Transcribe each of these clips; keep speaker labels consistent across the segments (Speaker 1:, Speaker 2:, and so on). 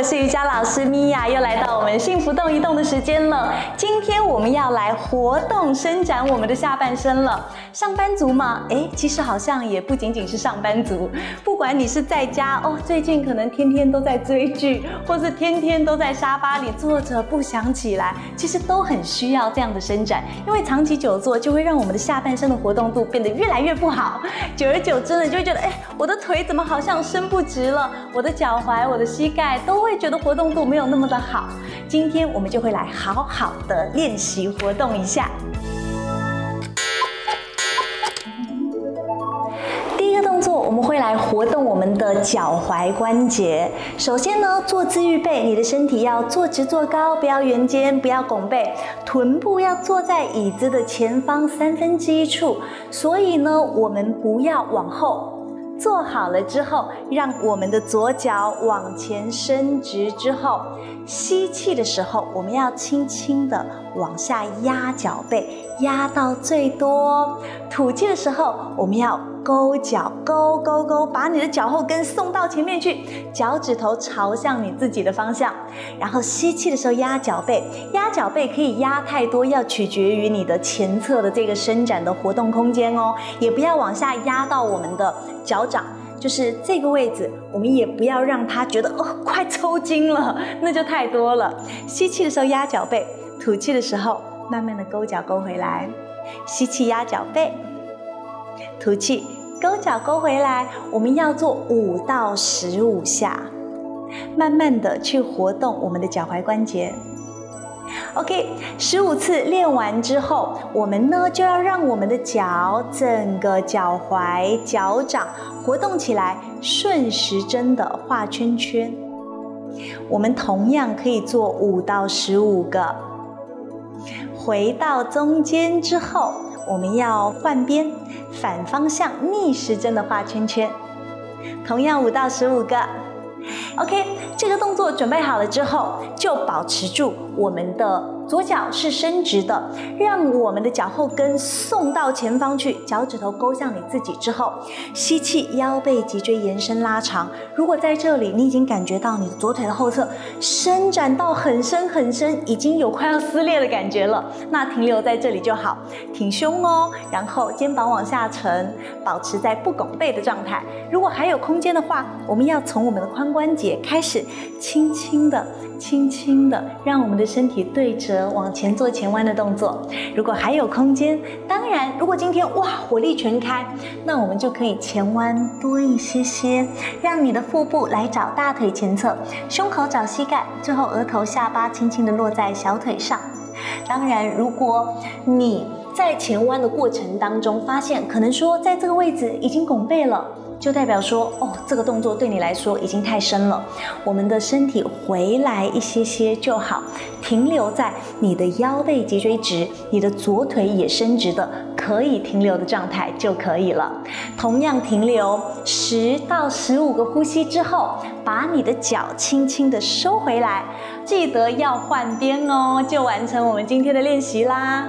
Speaker 1: 我是瑜伽老师米娅，又来到我们幸福动一动的时间了。今天我们要来活动伸展我们的下半身了。上班族嘛，哎，其实好像也不仅仅是上班族。不管你是在家哦，最近可能天天都在追剧，或是天天都在沙发里坐着不想起来，其实都很需要这样的伸展。因为长期久坐就会让我们的下半身的活动度变得越来越不好。久而久之呢，就会觉得哎，我的腿怎么好像伸不直了？我的脚踝、我的膝盖都会。觉得活动度没有那么的好，今天我们就会来好好的练习活动一下。第一个动作，我们会来活动我们的脚踝关节。首先呢，坐姿预备，你的身体要坐直坐高，不要圆肩，不要拱背，臀部要坐在椅子的前方三分之一处。所以呢，我们不要往后。做好了之后，让我们的左脚往前伸直之后，吸气的时候，我们要轻轻的往下压脚背，压到最多。吐气的时候，我们要。勾脚，勾勾勾，把你的脚后跟送到前面去，脚趾头朝向你自己的方向。然后吸气的时候压脚背，压脚背可以压太多，要取决于你的前侧的这个伸展的活动空间哦。也不要往下压到我们的脚掌，就是这个位置，我们也不要让它觉得哦快抽筋了，那就太多了。吸气的时候压脚背，吐气的时候慢慢的勾脚勾回来。吸气压脚背。吐气，勾脚勾回来。我们要做五到十五下，慢慢的去活动我们的脚踝关节。OK，十五次练完之后，我们呢就要让我们的脚整个脚踝、脚掌活动起来，顺时针的画圈圈。我们同样可以做五到十五个。回到中间之后。我们要换边，反方向逆时针的画圈圈，同样五到十五个。OK，这个动作准备好了之后，就保持住我们的。左脚是伸直的，让我们的脚后跟送到前方去，脚趾头勾向你自己之后，吸气，腰背脊椎延伸拉长。如果在这里你已经感觉到你的左腿的后侧伸展到很深很深，已经有快要撕裂的感觉了，那停留在这里就好，挺胸哦，然后肩膀往下沉，保持在不拱背的状态。如果还有空间的话，我们要从我们的髋关节也开始，轻轻的、轻轻的，让我们的身体对折。往前做前弯的动作，如果还有空间，当然，如果今天哇火力全开，那我们就可以前弯多一些些，让你的腹部来找大腿前侧，胸口找膝盖，最后额头下巴轻轻的落在小腿上。当然，如果你在前弯的过程当中发现，可能说在这个位置已经拱背了。就代表说，哦，这个动作对你来说已经太深了，我们的身体回来一些些就好，停留在你的腰背脊椎直，你的左腿也伸直的，可以停留的状态就可以了。同样停留十到十五个呼吸之后，把你的脚轻轻的收回来，记得要换边哦，就完成我们今天的练习啦。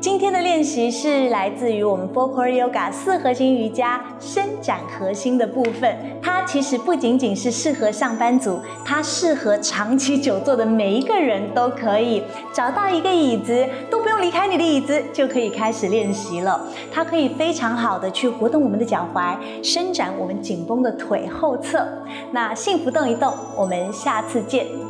Speaker 1: 今天的练习是来自于我们 f o c o r Yoga 四核心瑜伽伸展核心的部分。它其实不仅仅是适合上班族，它适合长期久坐的每一个人都可以找到一个椅子，都不用离开你的椅子就可以开始练习了。它可以非常好的去活动我们的脚踝，伸展我们紧绷的腿后侧。那幸福动一动，我们下次见。